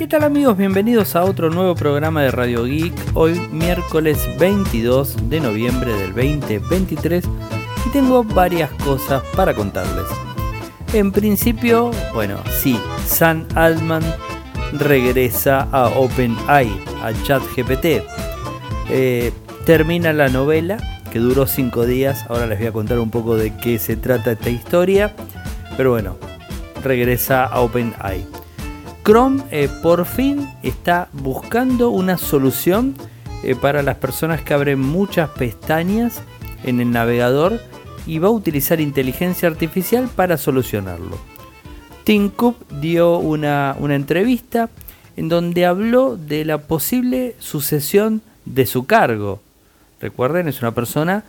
¿Qué tal amigos? Bienvenidos a otro nuevo programa de Radio Geek. Hoy miércoles 22 de noviembre del 2023 y tengo varias cosas para contarles. En principio, bueno, sí, Sam Altman regresa a OpenAI, a ChatGPT. Eh, termina la novela que duró 5 días. Ahora les voy a contar un poco de qué se trata esta historia. Pero bueno, regresa a OpenAI. Chrome eh, por fin está buscando una solución eh, para las personas que abren muchas pestañas en el navegador y va a utilizar inteligencia artificial para solucionarlo. Tim Cook dio una, una entrevista en donde habló de la posible sucesión de su cargo. Recuerden, es una persona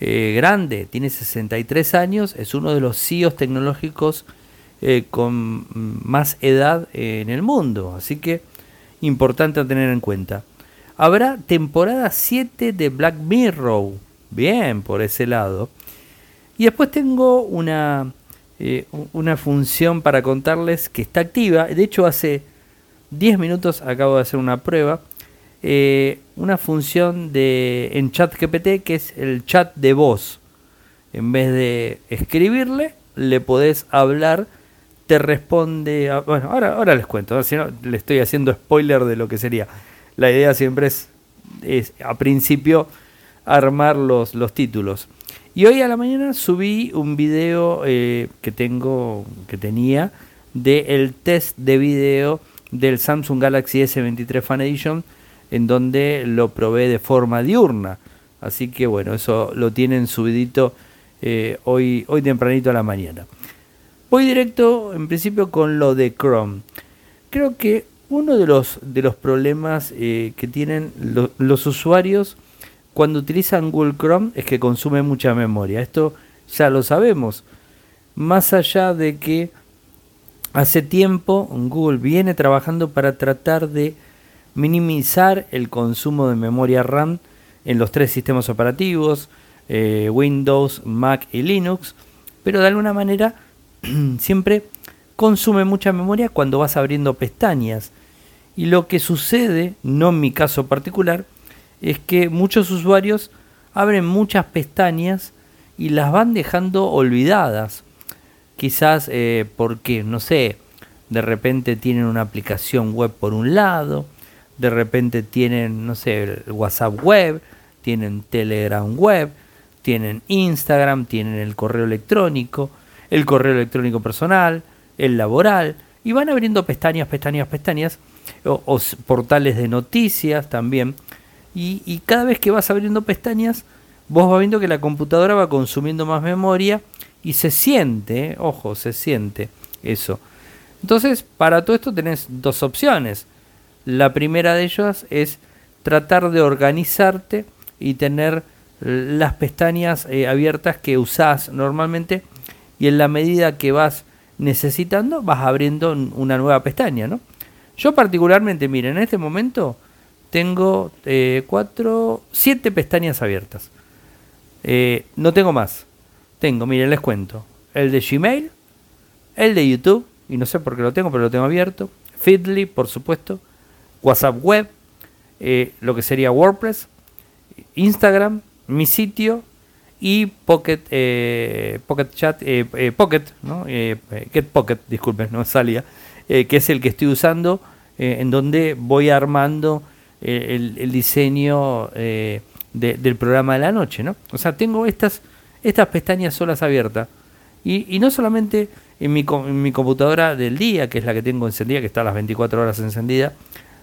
eh, grande, tiene 63 años, es uno de los CEOs tecnológicos eh, con más edad en el mundo. Así que importante a tener en cuenta. Habrá temporada 7 de Black Mirror. Bien, por ese lado. Y después tengo una, eh, una función para contarles que está activa. De hecho, hace 10 minutos acabo de hacer una prueba. Eh, una función de, en ChatGPT que es el chat de voz. En vez de escribirle, le podés hablar te responde. bueno, ahora, ahora les cuento, si no, le estoy haciendo spoiler de lo que sería. La idea siempre es, es a principio armar los, los títulos. Y hoy a la mañana subí un video eh, que tengo, que tenía, del el test de video del Samsung Galaxy S23 Fan Edition, en donde lo probé de forma diurna. Así que bueno, eso lo tienen subidito eh, hoy, hoy tempranito a la mañana. Voy directo, en principio, con lo de Chrome. Creo que uno de los, de los problemas eh, que tienen los usuarios cuando utilizan Google Chrome es que consume mucha memoria. Esto ya lo sabemos. Más allá de que hace tiempo Google viene trabajando para tratar de minimizar el consumo de memoria RAM en los tres sistemas operativos, eh, Windows, Mac y Linux, pero de alguna manera siempre consume mucha memoria cuando vas abriendo pestañas. Y lo que sucede, no en mi caso particular, es que muchos usuarios abren muchas pestañas y las van dejando olvidadas. Quizás eh, porque, no sé, de repente tienen una aplicación web por un lado, de repente tienen, no sé, WhatsApp web, tienen Telegram web, tienen Instagram, tienen el correo electrónico, el correo electrónico personal, el laboral, y van abriendo pestañas, pestañas, pestañas, o, portales de noticias también, y, cada vez que vas abriendo pestañas, vos vas viendo que la computadora va consumiendo más memoria y se siente, ojo, se siente eso. Entonces, para todo esto tenés dos opciones. La primera de ellas es tratar de organizarte y tener las pestañas eh, abiertas que usás normalmente y en la medida que vas necesitando vas abriendo una nueva pestaña, ¿no? Yo particularmente, miren, en este momento tengo eh, cuatro, siete pestañas abiertas. Eh, no tengo más. Tengo, miren, les cuento. El de Gmail, el de YouTube, y no sé por qué lo tengo, pero lo tengo abierto. Feedly, por supuesto. WhatsApp Web, eh, lo que sería WordPress, Instagram, mi sitio y Pocket, eh, Pocket Chat, eh, eh, Pocket, ¿no? Get Pocket, disculpen, no salía, que es el que estoy usando, en donde voy armando el, diseño del programa de la noche, ¿no? O sea, tengo estas, estas pestañas solas abiertas. Y, no solamente en mi, en mi computadora del día, que es la que tengo encendida, que está a las 24 horas encendida,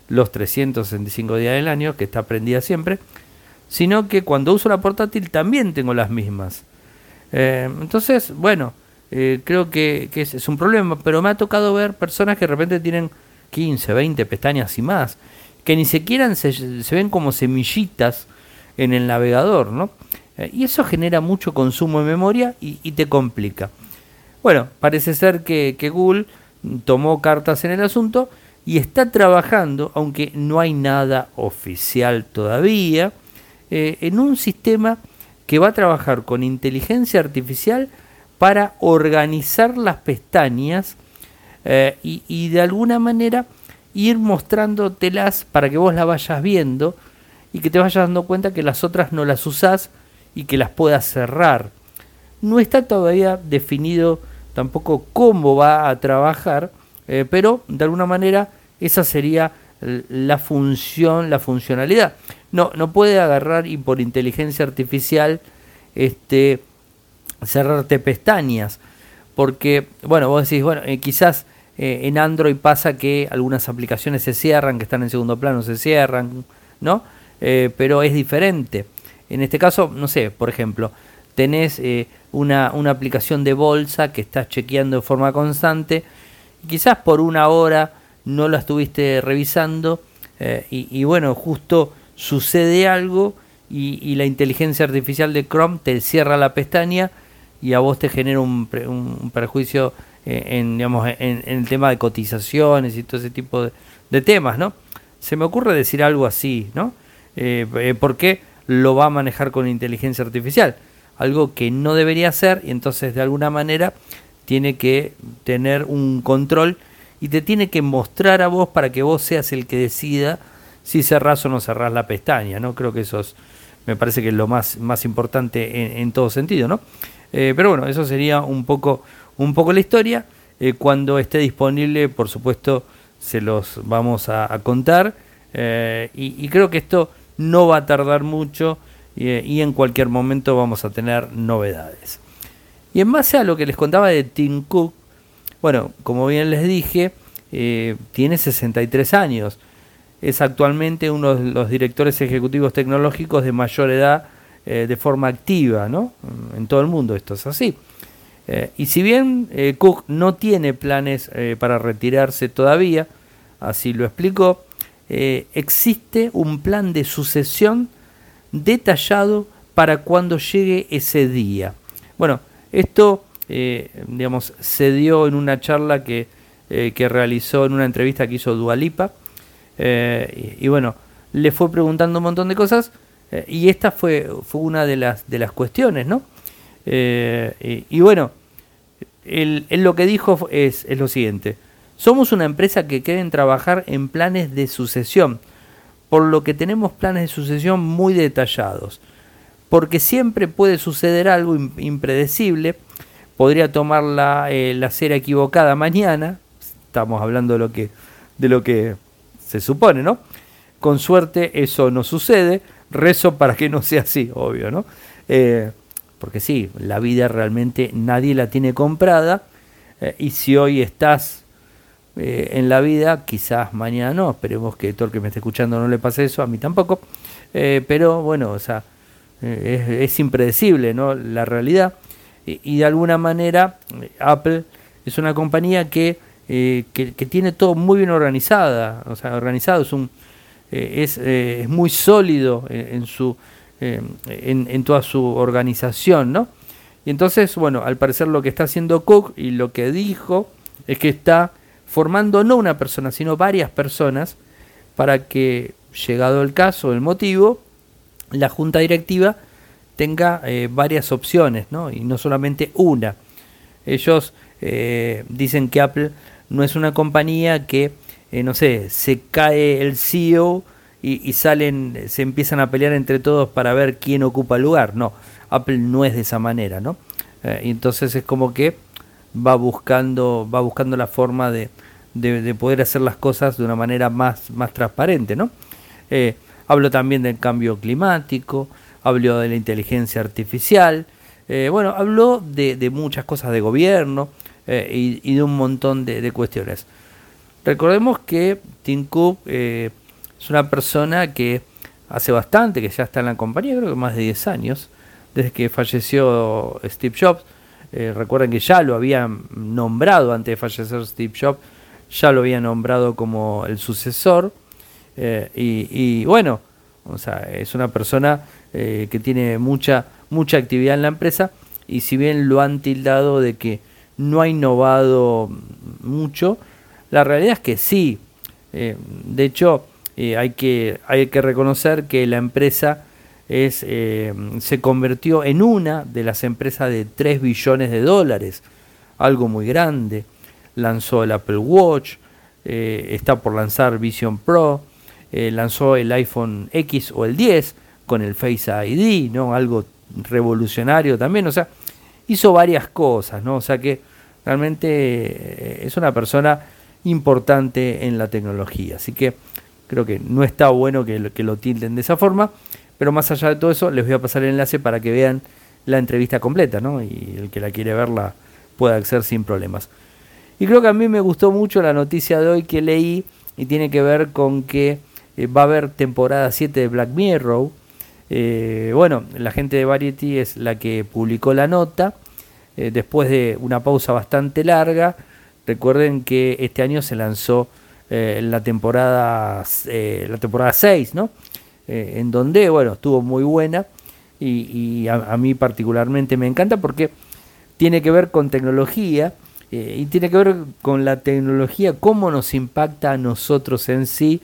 los 365 días del año, que está prendida siempre, sino que cuando uso la portátil también tengo las mismas. Eh, entonces, bueno, eh, creo que, es, un problema, pero me ha tocado ver personas que de repente tienen 15, 20 pestañas y más, que ni siquiera se, se ven como semillitas en el navegador, ¿no? Eh, y eso genera mucho consumo de memoria y, te complica. Bueno, parece ser que, que Google tomó cartas en el asunto y está trabajando, aunque no hay nada oficial todavía, eh, en un sistema que va a trabajar con inteligencia artificial para organizar las pestañas eh, y, de alguna manera ir mostrándotelas para que vos las vayas viendo y que te vayas dando cuenta que las otras no las usás y que las puedas cerrar. No está todavía definido tampoco cómo va a trabajar, eh, pero de alguna manera esa sería la función, la funcionalidad. No, no puede agarrar y por inteligencia artificial este, cerrarte pestañas, porque, bueno, vos decís, bueno, eh, quizás eh, en Android pasa que algunas aplicaciones se cierran, que están en segundo plano, se cierran, ¿no? pero es diferente. En este caso, no sé, por ejemplo, tenés una, una aplicación de bolsa que estás chequeando de forma constante, quizás por una hora no la estuviste revisando eh, y, bueno, justo sucede algo y, la inteligencia artificial de Chrome te cierra la pestaña y a vos te genera un, un perjuicio eh, en, digamos, en, el tema de cotizaciones y todo ese tipo de, temas, ¿no? Se me ocurre decir algo así, ¿no? Eh, ¿Por qué lo va a manejar con inteligencia artificial? algo que no debería ser y entonces de alguna manera tiene que tener un control y te tiene que mostrar a vos para que vos seas el que decida si cerrás o no cerrás la pestaña, ¿no? Creo que eso es, me parece que es lo más, más importante en, todo sentido, ¿no? Eh, pero bueno, eso sería un poco, un poco la historia. Eh, cuando esté disponible, por supuesto, se los vamos a, contar. Eh, y, creo que esto no va a tardar mucho y, en cualquier momento vamos a tener novedades. Y en base a lo que les contaba de Tim Cook, bueno, como bien les dije, tiene 63 años. Es actualmente uno de los directores ejecutivos tecnológicos de mayor edad eh, de forma activa, ¿no? En todo el mundo esto es así. Eh, y si bien Cook no tiene planes para retirarse todavía, así lo explicó, existe un plan de sucesión detallado para cuando llegue ese día. Bueno, esto, eh, digamos, se dio en una charla que, eh, que, realizó en una entrevista que hizo Dualipa. Eh, y, bueno, le fue preguntando un montón de cosas y esta fue, fue una de las, de las cuestiones, ¿no? Y, bueno, él, lo que dijo es, es lo siguiente. Somos una empresa que quieren trabajar en planes de sucesión por lo que tenemos planes de sucesión muy detallados, porque siempre puede suceder algo impredecible, podría tomar la, eh, equivocada mañana, estamos hablando de lo que, de lo que se supone, ¿no? Con suerte eso no sucede, rezo para que no sea así, obvio, ¿no? Eh, porque sí, la vida realmente nadie la tiene comprada, eh, y si hoy estás eh, en la vida, quizás mañana no, esperemos que todo el que me esté escuchando no le pase eso, a mí tampoco, pero bueno, o sea, es, impredecible ¿no? la realidad y, de alguna manera Apple es una compañía que, que, tiene todo muy bien organizada, o sea, organizado, es, un, es, es muy sólido en, su, en, en toda su organización, ¿no? Y entonces, bueno, al parecer lo que está haciendo Cook y lo que dijo es que está formando no una persona, sino varias personas, para que, llegado el caso, el motivo, la junta directiva tenga eh, varias opciones, ¿no? y no solamente una. Ellos eh, dicen que Apple no es una compañía que, eh, no sé, se cae el CEO y, salen, se empiezan a pelear entre todos para ver quién ocupa el lugar. No, Apple no es de esa manera, ¿no? y entonces es como que va buscando, va buscando la forma de, de, poder hacer las cosas de una manera más, más transparente, ¿no? Eh, hablo también del cambio climático, hablo de la inteligencia artificial, eh, bueno, habló de, muchas cosas de gobierno eh, y, de un montón de, cuestiones. Recordemos que Tim Cook es una persona que hace bastante, que ya está en la compañía, creo que más de 10 años, desde que falleció Steve Jobs, eh, recuerden que ya lo habían nombrado antes de fallecer Steve Jobs, ya lo había nombrado como el sucesor. Eh, y, bueno, o sea, es una persona eh, que tiene mucha, mucha actividad en la empresa y si bien lo han tildado de que no ha innovado mucho, la realidad es que sí. de hecho, hay, que, hay que reconocer que la empresa es, eh, se convirtió en una de las empresas de 3 billones de dólares, algo muy grande. Lanzó el Apple Watch, está por lanzar Vision Pro, lanzó el iPhone X o el 10 con el Face ID, ¿no? Algo revolucionario también, o sea, hizo varias cosas, ¿no? O sea que realmente es una persona importante en la tecnología. Así que creo que no está bueno que lo, tilden de esa forma, pero más allá de todo eso, les voy a pasar el enlace para que vean la entrevista completa, ¿no? Y el que la quiere verla puede acceder sin problemas. Y creo que a mí me gustó mucho la noticia de hoy que leí y tiene que ver con que eh, va a haber temporada 7 de Black Mirror. Eh, bueno, la gente de Variety es la que publicó la nota eh, después de una pausa bastante larga Recuerden que este año se lanzó eh, la temporada eh, la temporada 6, ¿no? En donde, bueno, estuvo muy buena y, a, mí particularmente me encanta porque tiene que ver con tecnología y tiene que ver con la tecnología, cómo nos impacta a nosotros en sí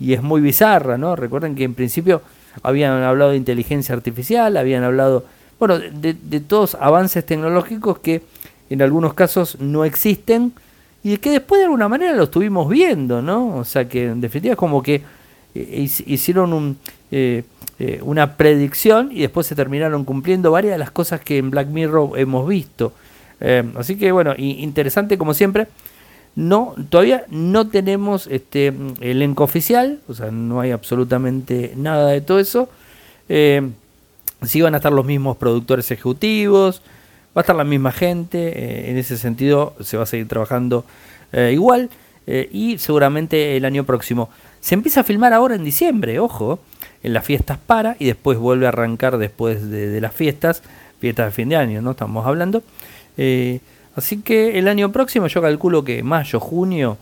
y es muy bizarra, ¿no? Recuerden que en principio habían hablado de inteligencia artificial, habían hablado, bueno, de, de todos avances tecnológicos que en algunos casos no existen y que después de alguna manera lo estuvimos viendo, ¿no? O sea que en definitiva es como que eh, hicieron un, eh, eh, una predicción y después se terminaron cumpliendo varias de las cosas que en Black Mirror hemos visto. así que bueno, interesante como siempre. No, todavía no tenemos este elenco oficial, o sea, no hay absolutamente nada de todo eso. Sí van a estar los mismos productores ejecutivos, Va a estar la misma gente, eh, en ese sentido se va a seguir trabajando eh, igual eh, y seguramente el año próximo. Se empieza a filmar ahora en diciembre, ojo, en las fiestas para y después vuelve a arrancar después de, las fiestas, fiestas de fin de año, ¿no? Estamos hablando. así que el año próximo yo calculo que mayo, junio,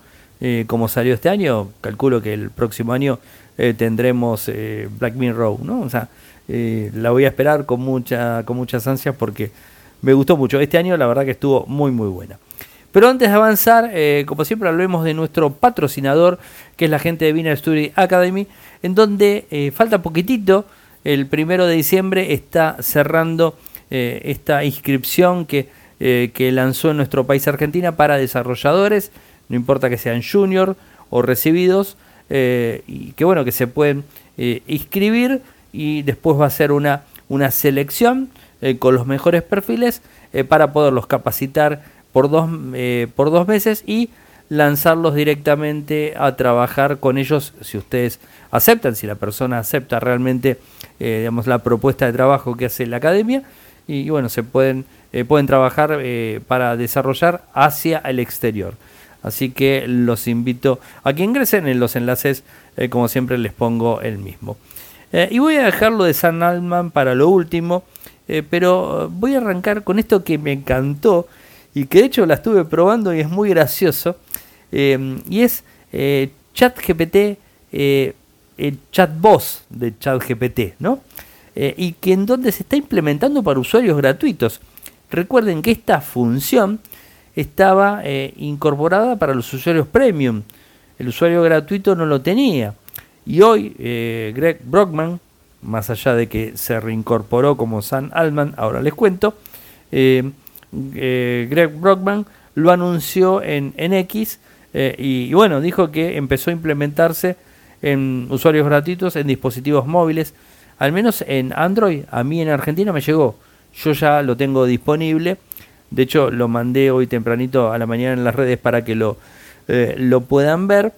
como salió este año, calculo que el próximo año tendremos Black Mirror, ¿no? O sea, la voy a esperar con, mucha, con muchas ansias porque me gustó mucho. Este año la verdad que estuvo muy muy buena. Pero antes de avanzar, eh, como siempre hablemos de nuestro patrocinador, que es la gente de Viner Study Academy, en donde eh, falta poquitito, el primero de diciembre está cerrando eh, esta inscripción que, que lanzó en nuestro país Argentina para desarrolladores, no importa que sean junior o recibidos, y que bueno, que se pueden inscribir y después va a ser una, una selección eh, con los mejores perfiles eh, para poderlos capacitar por dos, eh, por dos meses y lanzarlos directamente a trabajar con ellos si ustedes aceptan, si la persona acepta realmente digamos, la propuesta de trabajo que hace la academia y, bueno, se pueden, pueden trabajar para desarrollar hacia el exterior. Así que los invito a que ingresen en los enlaces, como siempre les pongo el mismo. Y voy a dejarlo de San Alman para lo último, eh, pero voy a arrancar con esto que me encantó y que de hecho la estuve probando y es muy gracioso. Eh, y es eh, ChatGPT, el chat voz de ChatGPT, ¿no? y que en donde se está implementando para usuarios gratuitos. Recuerden que esta función estaba incorporada para los usuarios premium. El usuario gratuito no lo tenía. Y hoy Greg Brockman, más allá de que se reincorporó como San Altman, ahora les cuento, eh, eh, Greg Brockman lo anunció en, en X eh, y, bueno, dijo que empezó a implementarse en usuarios gratuitos en dispositivos móviles, al menos en Android, a mí en Argentina me llegó, yo ya lo tengo disponible, de hecho lo mandé hoy tempranito a la mañana en las redes para que lo, lo puedan ver.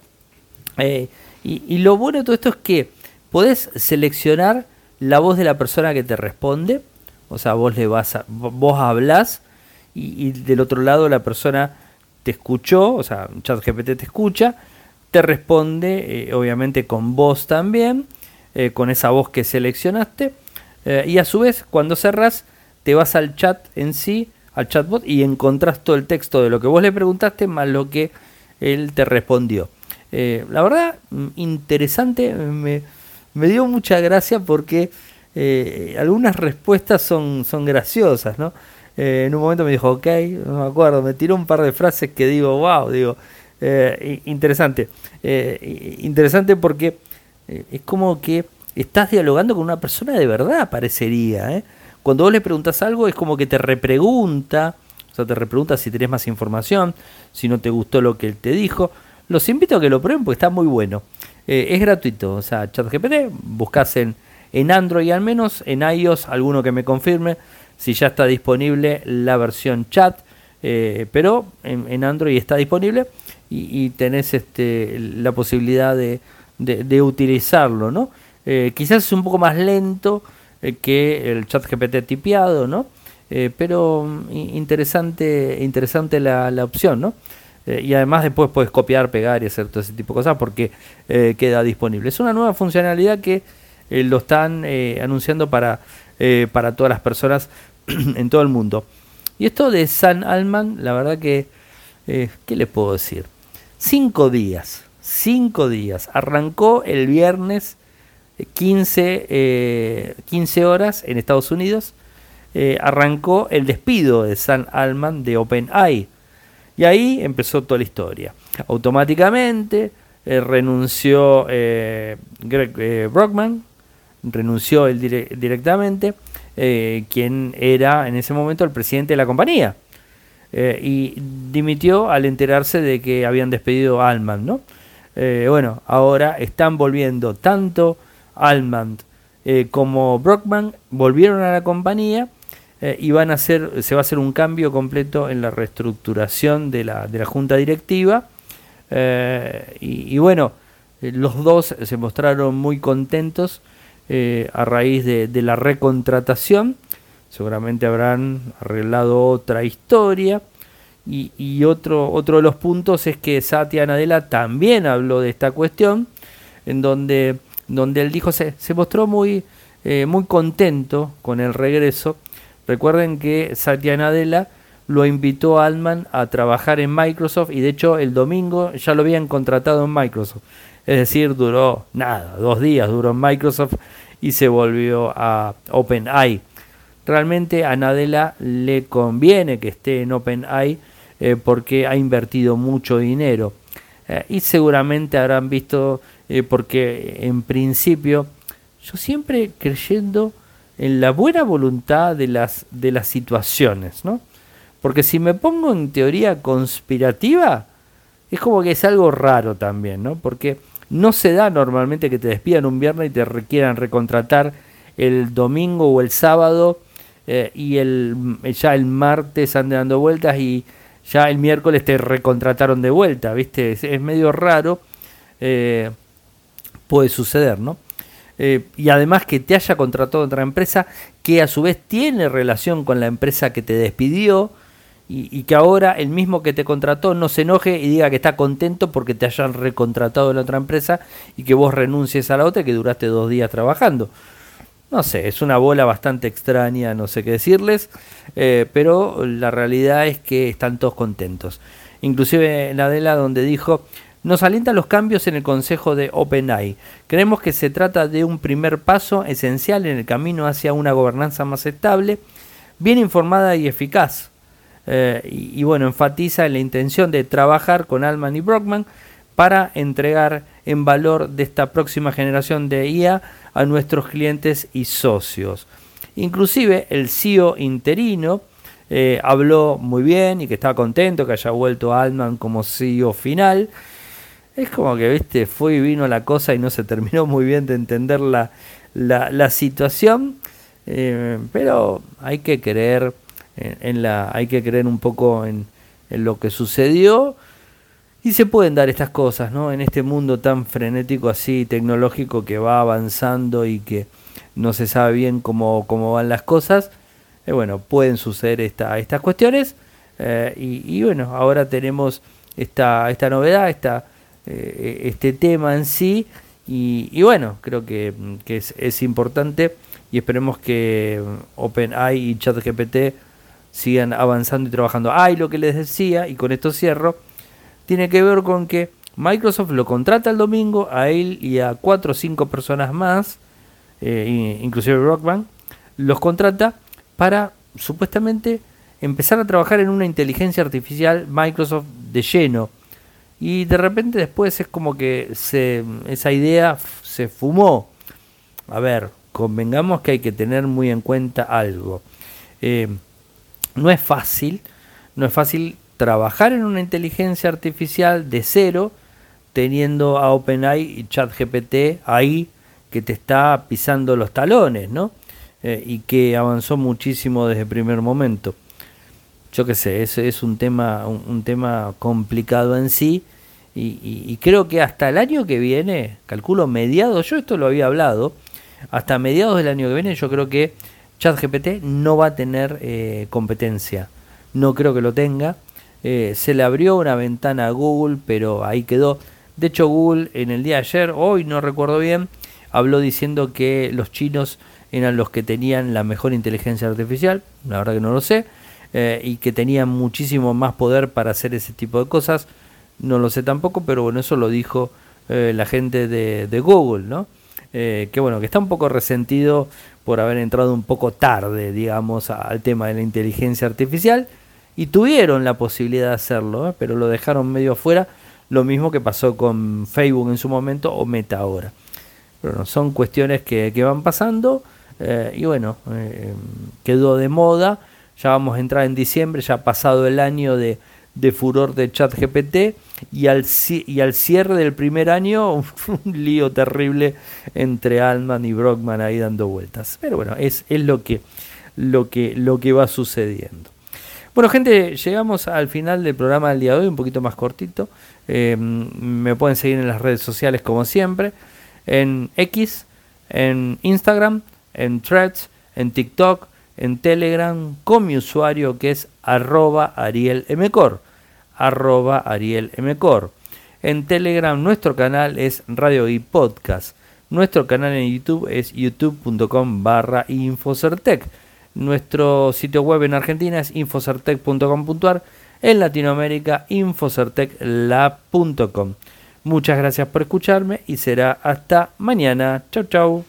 Y, lo bueno de todo esto es que podés seleccionar la voz de la persona que te responde, o sea, vos le vas a, vos hablas y, del otro lado la persona te escuchó, o sea, ChatGPT te escucha, te responde, eh, obviamente con voz también, eh, con esa voz que seleccionaste, eh, y a su vez, cuando cerras, te vas al chat en sí, al chatbot, y encontrás todo el texto de lo que vos le preguntaste más lo que él te respondió. La verdad, mm, interesante, me, dio mucha gracia porque eh, algunas respuestas son, son graciosas, ¿no? Eh, en un momento me dijo, ok, no me acuerdo, me tiró un par de frases que digo, wow, digo, eh, interesante. interesante porque es como que estás dialogando con una persona de verdad, parecería. Cuando vos le preguntas algo es como que te repregunta, o sea, te repregunta si tenés más información, si no te gustó lo que él te dijo. Los invito a que lo prueben porque está muy bueno. Eh, es gratuito, o sea, ChatGPT, buscas en, en Android al menos, en iOS alguno que me confirme si ya está disponible la versión chat, eh, pero en, Android está disponible y, tenés este, la posibilidad de, utilizarlo, ¿no? Eh, quizás es un poco más lento que el chat GPT tipeado, ¿no? pero mm, interesante, interesante la, la opción, ¿no? Eh, y además después puedes copiar, pegar y hacer todo ese tipo de cosas porque eh, queda disponible. Es una nueva funcionalidad que eh, lo están anunciando para, para todas las personas en todo el mundo. Y esto de San Alman, la verdad que, ¿qué les puedo decir? Cinco días, cinco días. Arrancó el viernes 15, 15 horas en Estados Unidos. arrancó el despido de San Alman de OpenAI y ahí empezó toda la historia. Automáticamente eh, renunció eh, Greg eh, Brockman, renunció directamente, quien era en ese momento el presidente de la compañía. y dimitió al enterarse de que habían despedido a Alman, ¿no? bueno, ahora están volviendo tanto Alman como Brockman, volvieron a la compañía eh, y van a se va a hacer un cambio completo en la reestructuración de la, de la junta directiva. Eh, y, bueno, eh, los dos se mostraron muy contentos a raíz de, la recontratación. Seguramente habrán arreglado otra historia. Y, otro, otro de los puntos es que Satya Nadella también habló de esta cuestión, en donde, donde él dijo se, se mostró muy, muy contento con el regreso Recuerden que Satya Nadella lo invitó a Altman a trabajar en Microsoft y de hecho el domingo ya lo habían contratado en Microsoft. Es decir, duró nada, dos días duró en Microsoft y se volvió a OpenAI. Realmente a Nadella le conviene que esté en OpenAI eh, porque ha invertido mucho dinero. Eh, y seguramente habrán visto, eh, porque en principio, yo siempre creyendo en la buena voluntad de las, de las situaciones, ¿no? Porque si me pongo en teoría conspirativa, es como que es algo raro también, ¿no? Porque no se da normalmente que te despidan un viernes y te requieran recontratar el domingo o el sábado eh, y el, ya el martes ande dando vueltas y ya el miércoles te recontrataron de vuelta, ¿viste? Es, medio raro, eh, puede suceder, ¿no? Eh, y además que te haya contratado otra empresa que a su vez tiene relación con la empresa que te despidió y, que ahora el mismo que te contrató no se enoje y diga que está contento porque te hayan recontratado en otra empresa y que vos renuncies a la otra y que duraste dos días trabajando. No sé, es una bola bastante extraña, no sé qué decirles, eh, pero la realidad es que están todos contentos. Inclusive la de la donde dijo, nos alientan los cambios en el consejo de OpenAI. Creemos que se trata de un primer paso esencial en el camino hacia una gobernanza más estable, bien informada y eficaz. Eh, y, bueno, enfatiza la intención de trabajar con Alman y Brockman para entregar en valor de esta próxima generación de IA a nuestros clientes y socios. Inclusive el CEO interino eh, habló muy bien y que estaba contento que haya vuelto Altman como CEO final es como que, viste, fue y vino la cosa y no se terminó muy bien de entender la, la, situación. Eh, pero hay que creer en, la, hay que creer un poco en, en, lo que sucedió. Y se pueden dar estas cosas, ¿no? En este mundo tan frenético así, tecnológico, que va avanzando y que no se sabe bien cómo, cómo van las cosas. Eh, bueno, pueden suceder esta, estas cuestiones. Eh, y, y, bueno, ahora tenemos esta, esta novedad, esta eh, este tema en sí. Y, bueno, creo que, es, importante y esperemos que OpenAI y ChatGPT sigan avanzando y trabajando. Ah, lo que les decía, y con esto cierro, tiene que ver con que Microsoft lo contrata el domingo a él y a cuatro o cinco personas más, eh, inclusive Rockman, los contrata para supuestamente empezar a trabajar en una inteligencia artificial Microsoft de lleno. Y de repente después es como que se, esa idea se fumó. A ver, convengamos que hay que tener muy en cuenta algo. Eh, no es fácil, no es fácil trabajar en una inteligencia artificial de cero teniendo a OpenAI y ChatGPT ahí que te está pisando los talones, ¿no? Eh, y que avanzó muchísimo desde el primer momento. Yo qué sé, ese es un tema, un, tema complicado en sí. Y, creo que hasta el año que viene, calculo mediados, yo esto lo había hablado, hasta mediados del año que viene yo creo que ChatGPT no va a tener eh, competencia. No creo que lo tenga. Eh, se le abrió una ventana a Google, pero ahí quedó. De hecho, Google en el día de ayer, hoy no recuerdo bien, habló diciendo que los chinos eran los que tenían la mejor inteligencia artificial, la verdad que no lo sé, eh, y que tenían muchísimo más poder para hacer ese tipo de cosas, no lo sé tampoco, pero bueno, eso lo dijo eh, la gente de, Google, ¿no? Eh, que bueno, que está un poco resentido por haber entrado un poco tarde, digamos, al tema de la inteligencia artificial, y tuvieron la posibilidad de hacerlo, pero lo dejaron medio afuera, lo mismo que pasó con Facebook en su momento o Meta ahora. Pero son cuestiones que, que van pasando y bueno, quedó de moda. Ya vamos a entrar en diciembre, ya ha pasado el año de, furor de ChatGPT y al, y al cierre del primer año un lío terrible entre Altman y Brockman ahí dando vueltas. Pero bueno, es, es lo, que, lo, que, lo que va sucediendo. Bueno, gente, llegamos al final del programa del día de hoy, un poquito más cortito. Eh, me pueden seguir en las redes sociales como siempre, en X, en Instagram en Threads, en TikTok, en Telegram, con mi usuario que es arroba arielmcor. Arroba arielmcor. En Telegram nuestro canal es Radio y Podcast. Nuestro canal en YouTube es youtube.com barra Infocertec. Nuestro sitio web en Argentina es infocertec.com.ar. En Latinoamérica, infocertecla.com. Muchas gracias por escucharme y será hasta mañana. Chau, chau.